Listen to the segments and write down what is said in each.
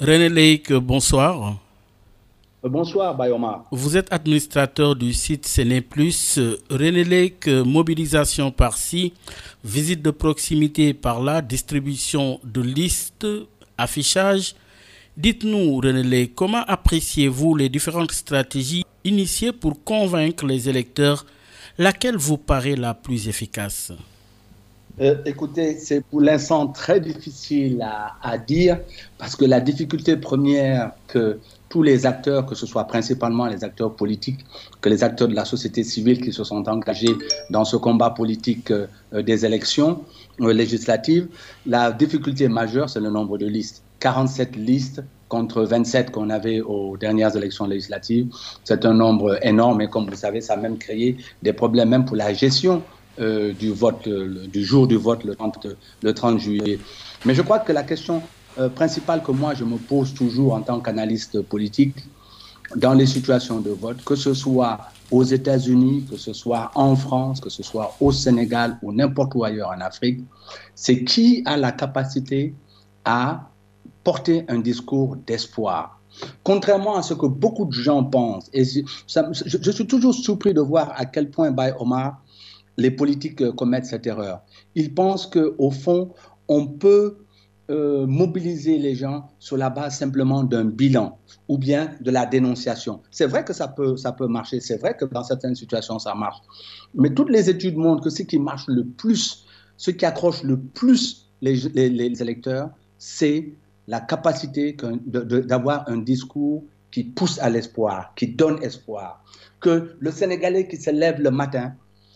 René Leik, bonsoir. Bonsoir, Bayoma. Vous êtes administrateur du site Séné Plus. René Leik, mobilisation par-ci, visite de proximité par-là, distribution de listes, affichage. Dites-nous, René Leik, comment appréciez-vous les différentes stratégies initiées pour convaincre les électeurs? Laquelle vous paraît la plus efficace? Euh, écoutez, c'est pour l'instant très difficile à, dire parce que la difficulté première que tous les acteurs, que ce soit principalement les acteurs politiques, que les acteurs de la société civile qui se sont engagés dans ce combat politique euh, des élections euh, législatives, la difficulté majeure, c'est le nombre de listes. 47 listes contre 27 qu'on avait aux dernières élections législatives. C'est un nombre énorme et comme vous savez, ça a même créé des problèmes même pour la gestion euh, du vote, euh, du jour du vote, le 30, le 30 juillet. Mais je crois que la question euh, principale que moi je me pose toujours en tant qu'analyste politique dans les situations de vote, que ce soit aux États-Unis, que ce soit en France, que ce soit au Sénégal ou n'importe où ailleurs en Afrique, c'est qui a la capacité à porter un discours d'espoir. Contrairement à ce que beaucoup de gens pensent, et je, suis toujours surpris de voir à quel point Bay Omar les politiques commettent cette erreur. Ils pensent qu'au fond, on peut euh, mobiliser les gens sur la base simplement d'un bilan ou bien de la dénonciation. C'est vrai que ça peut, ça peut marcher, c'est vrai que dans certaines situations ça marche. Mais toutes les études montrent que ce qui marche le plus, ce qui accroche le plus les électeurs, c'est la capacité d'avoir un discours qui pousse à l'espoir, qui donne espoir. Que le Sénégalais qui se lève le matin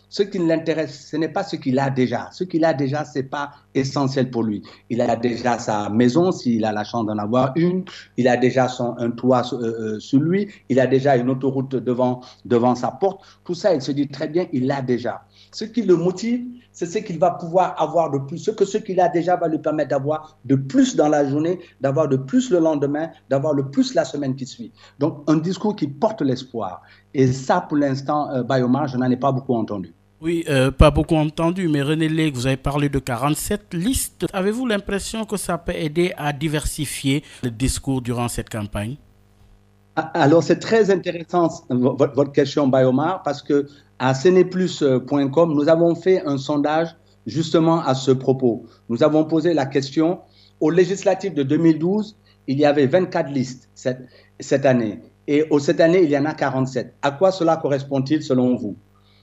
ce qui l'intéresse, ce n'est pas ce qu'il a déjà. Ce qu'il a déjà, ce n'est pas essentiel pour lui. Il a déjà sa maison, s'il a la chance d'en avoir une. Il a déjà son, un toit euh, sur lui. Il a déjà une autoroute devant, devant sa porte. Tout ça, il se dit très bien, il l'a déjà. Ce qui le motive, c'est ce qu'il va pouvoir avoir de plus. Ce que ce qu'il a déjà va lui permettre d'avoir de plus dans la journée, d'avoir de plus le lendemain, d'avoir le plus la semaine qui suit. Donc, un discours qui porte l'espoir. Et ça, pour l'instant, euh, Bayomar, je n'en ai pas beaucoup entendu. Oui, euh, pas beaucoup entendu, mais René Lég, vous avez parlé de 47 listes. Avez-vous l'impression que ça peut aider à diversifier le discours durant cette campagne? Alors, c'est très intéressant votre question, Bayomar, parce que à nous avons fait un sondage justement à ce propos. Nous avons posé la question aux législatives de 2012, il y avait 24 listes cette, année. Et cette année, il y en a 47. À quoi cela correspond-il selon vous?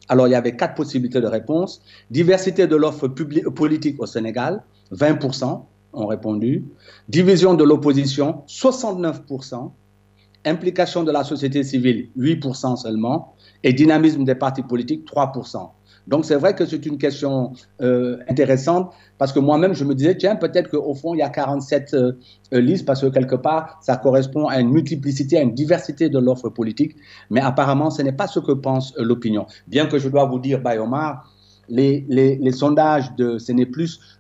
Alors, il y avait quatre possibilités de réponse. Diversité de l'offre politique au Sénégal, 20% ont répondu. Division de l'opposition, 69%. Implication de la société civile, 8% seulement. Et dynamisme des partis politiques, 3%. Donc c'est vrai que c'est une question euh, intéressante parce que moi-même je me disais tiens peut-être qu'au fond il y a 47 euh, listes parce que quelque part ça correspond à une multiplicité, à une diversité de l'offre politique, mais apparemment ce n'est pas ce que pense euh, l'opinion. Bien que je dois vous dire Bayomar, les, les, les sondages de CNE+,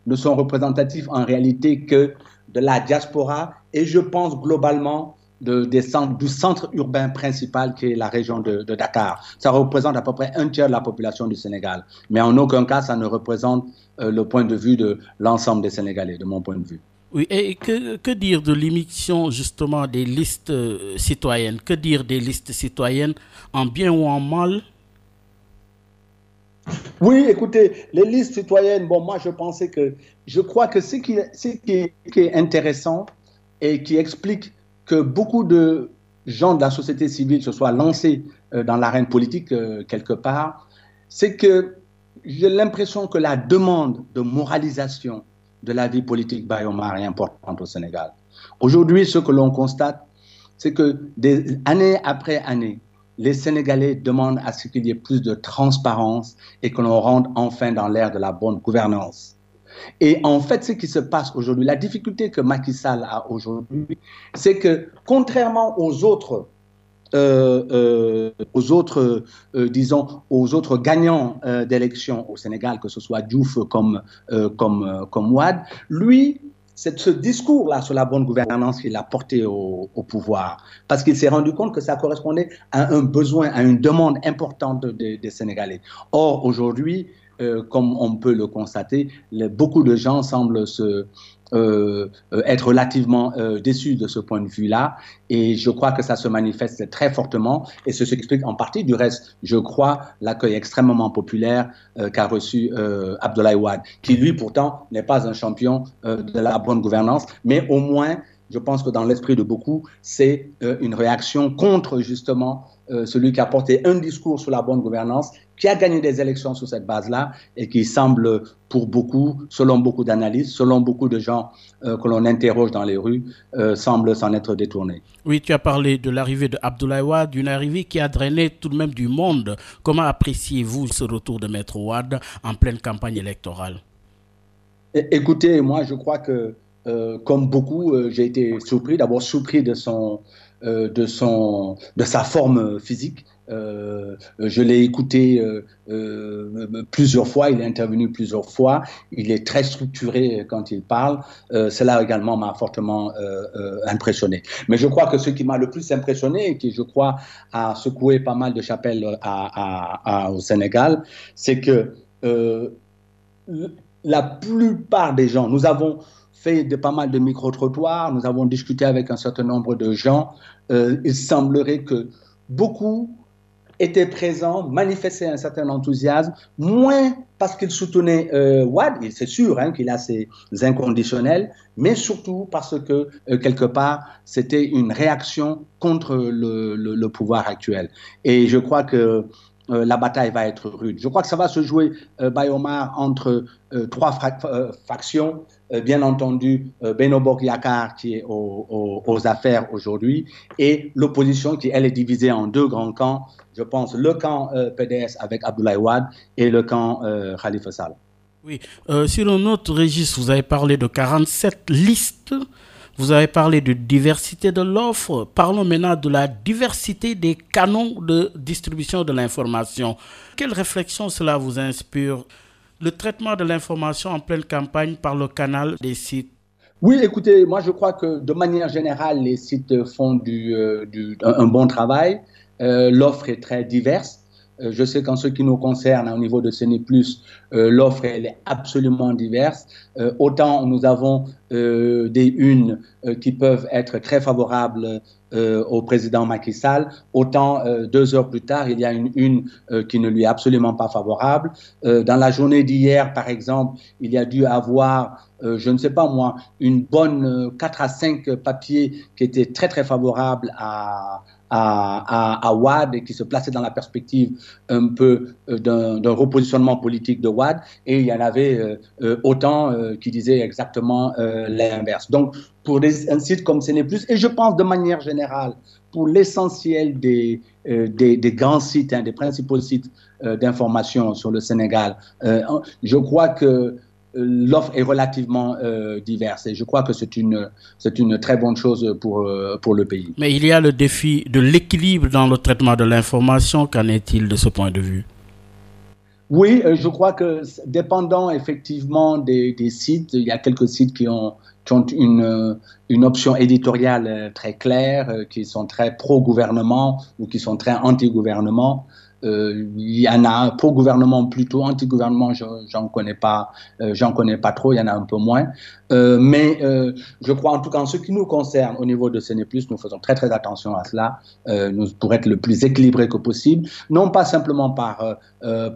ne sont représentatifs en réalité que de la diaspora et je pense globalement de, des centres, du centre urbain principal qui est la région de, de, Dakar. Ça représente à peu près un tiers de la population du Sénégal. Mais en aucun cas, ça ne représente euh, le point de vue de l'ensemble des Sénégalais, de mon point de vue. Oui, et que, que dire de l'émission justement des listes euh, citoyennes? Que dire des listes citoyennes en bien ou en mal? Oui, écoutez, les listes citoyennes, bon, moi je pensais que, je crois que ce qui, ce qui, qui est intéressant et qui explique que beaucoup de gens de la société civile se soient lancés euh, dans l'arène politique euh, quelque part, c'est que j'ai l'impression que la demande de moralisation de la vie politique Bayomar est importante au Sénégal. Aujourd'hui, ce que l'on constate, c'est que des années après année, les Sénégalais demandent à ce qu'il y ait plus de transparence et que l'on rentre enfin dans l'ère de la bonne gouvernance. Et en fait, ce qui se passe aujourd'hui, la difficulté que Macky Sall a aujourd'hui, c'est que contrairement aux autres, euh, euh, euh, disons, aux autres gagnants d'élections au Sénégal, que ce soit Diouf comme, comme, comme Ouad, lui, c'est ce discours-là sur la bonne gouvernance qu'il a porté au, pouvoir, parce qu'il s'est rendu compte que ça correspondait à un besoin, à une demande importante des de, de Sénégalais. Or, aujourd'hui, euh, comme on peut le constater, beaucoup de gens semblent se, euh, être relativement déçu de ce point de vue-là. Et je crois que ça se manifeste très fortement. Et ce qui explique en partie, du reste, je crois, l'accueil extrêmement populaire qu'a reçu Abdoulaye Wade, qui lui pourtant n'est pas un champion de la bonne gouvernance, mais au moins je pense que dans l'esprit de beaucoup, c'est une réaction contre justement euh, celui qui a porté un discours sur la bonne gouvernance, qui a gagné des élections sur cette base-là et qui semble, pour beaucoup, selon beaucoup d'analyses, selon beaucoup de gens euh, que l'on interroge dans les rues, euh, semble s'en être détourné. Oui, tu as parlé de l'arrivée de Abdoulaye Wade, une arrivée qui a drainé tout de même du monde. Comment appréciez-vous ce retour de Maître Wade en pleine campagne électorale? Écoutez, moi, je crois que, comme beaucoup, j'ai été surpris, d'abord surpris de son euh, de, son, de sa forme physique. Euh, je l'ai écouté euh, plusieurs fois, il est intervenu plusieurs fois, il est très structuré quand il parle. cela également m'a fortement impressionné. Mais je crois que ce qui m'a le plus impressionné et qui, je crois, a secoué pas mal de chapelles au Sénégal, c'est que la plupart des gens, nous avons fait de pas mal de micro-trottoirs, nous avons discuté avec un certain nombre de gens. Euh, il semblerait que beaucoup étaient présents, manifestaient un certain enthousiasme, moins parce qu'ils soutenaient euh, Wad, c'est sûr hein, qu'il a ses inconditionnels, mais surtout parce que, euh, quelque part, c'était une réaction contre le, le, pouvoir actuel. Et je crois que euh, la bataille va être rude. Je crois que ça va se jouer, euh, Bayomar, entre euh, trois factions. bien entendu, Beno Yakar, qui est aux, affaires aujourd'hui, et l'opposition, qui, elle, est divisée en deux grands camps. Je pense le camp PDS avec Abdoulaye Wade et le camp Khalifa Sall. Oui, sur un autre registre, vous avez parlé de 47 listes vous avez parlé de diversité de l'offre. Parlons maintenant de la diversité des canons de distribution de l'information. Quelle réflexion cela vous inspire? Le traitement de l'information en pleine campagne par le canal des sites oui, écoutez, moi je crois que de manière générale, les sites font euh, un, bon travail. Euh, l'offre est très diverse. Euh, je sais qu'en ce qui nous concerne, au niveau de CNE+, euh, l'offre est absolument diverse. Euh, autant nous avons des unes qui peuvent être très favorables au président Macky Sall, autant deux heures plus tard, il y a une une qui ne lui est absolument pas favorable. dans la journée d'hier, par exemple, il y a dû avoir je ne sais pas moi, une bonne 4 à 5 papiers qui étaient très très favorables à, à, à, Wad et qui se plaçait dans la perspective un peu euh, d'un repositionnement politique de Wad, et il y en avait euh, euh, autant qui disaient exactement l'inverse. Donc, pour un site comme Plus, et je pense de manière générale, pour l'essentiel des, des, des, grands sites, hein, des principaux sites d'information sur le Sénégal, je crois que l'offre est relativement euh, diverse et je crois que c'est une, c'est une très bonne chose pour, euh, pour le pays. Mais il y a le défi de l'équilibre dans le traitement de l'information. Qu'en est-il de ce point de vue? Oui, euh, je crois que dépendant effectivement des, sites, il y a quelques sites qui ont, ont une, une option éditoriale très claire, qui sont très pro-gouvernement ou qui sont très anti-gouvernement. Euh, il y en a pour gouvernement plutôt, anti-gouvernement, j'en connais pas, euh, j'en connais pas trop, il y en a un peu moins. Euh, mais je crois en tout cas en ce qui nous concerne au niveau de CNE+, nous faisons très très attention à cela, pour être le plus équilibré que possible, non pas simplement par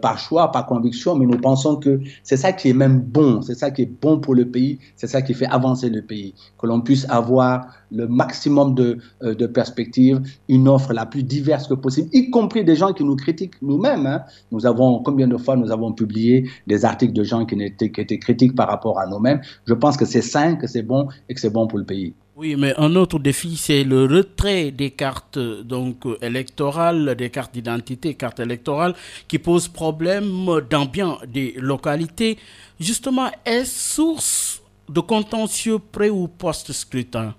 par choix, par conviction, mais nous pensons que c'est ça qui est même bon, c'est ça qui est bon pour le pays, c'est ça qui fait avancer le pays, que l'on puisse avoir le maximum de, de perspectives, une offre la plus diverse que possible, y compris des gens qui nous critiquent nous-mêmes. Hein. Nous avons, combien de fois nous avons publié des articles de gens qui, étaient, critiques par rapport à nous-mêmes. Je pense que c'est sain, que c'est bon et que c'est bon pour le pays. Oui, mais un autre défi, c'est le retrait des cartes donc électorales, des cartes d'identité, cartes électorales, qui pose problème dans bien des localités. Justement, est-ce source de contentieux pré ou post-scrutin?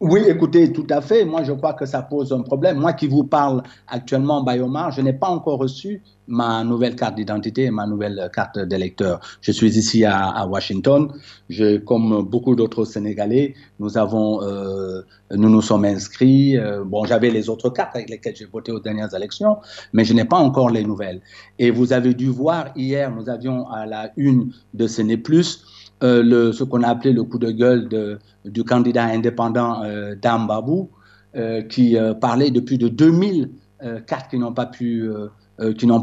Oui, écoutez, tout à fait. Moi, je crois que ça pose un problème. Moi qui vous parle actuellement, Bayomar, je n'ai pas encore reçu ma nouvelle carte d'identité et ma nouvelle carte d'électeur. Je suis ici à, Washington. Je, comme beaucoup d'autres Sénégalais, nous avons, euh, nous nous sommes inscrits. Euh, bon, j'avais les autres cartes avec lesquelles j'ai voté aux dernières élections, mais je n'ai pas encore les nouvelles. Et vous avez dû voir hier, nous avions à la une de Séné Plus le, ce qu'on a appelé le coup de gueule du candidat indépendant Dambabou, qui parlait de plus de 2000 cartes qui n'ont pas pu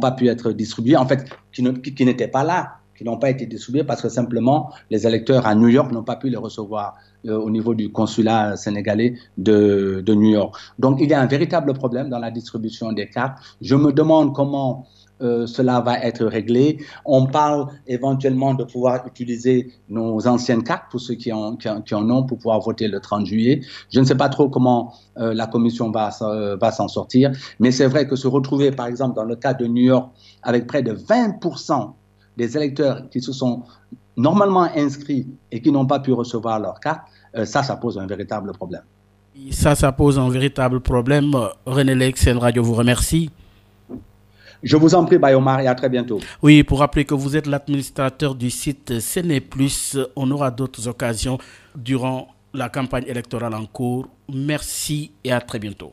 pas pu être distribuées, en fait, qui, n'étaient pas là qui n'ont pas été distribués parce que simplement les électeurs à New York n'ont pas pu les recevoir euh, au niveau du consulat sénégalais de, New York. Donc il y a un véritable problème dans la distribution des cartes. Je me demande comment euh, cela va être réglé. On parle éventuellement de pouvoir utiliser nos anciennes cartes pour ceux qui en, ont pour pouvoir voter le 30 juillet. Je ne sais pas trop comment euh, la commission va, va s'en sortir, mais c'est vrai que se retrouver par exemple dans le cas de New York avec près de 20% des électeurs qui se sont normalement inscrits et qui n'ont pas pu recevoir leur carte, euh, ça, ça pose un véritable problème. Ça, ça pose un véritable problème. René Lex, Radio vous remercie. Je vous en prie, Bayomar, et à très bientôt. Oui, pour rappeler que vous êtes l'administrateur du site Séné on aura d'autres occasions durant la campagne électorale en cours. Merci et à très bientôt.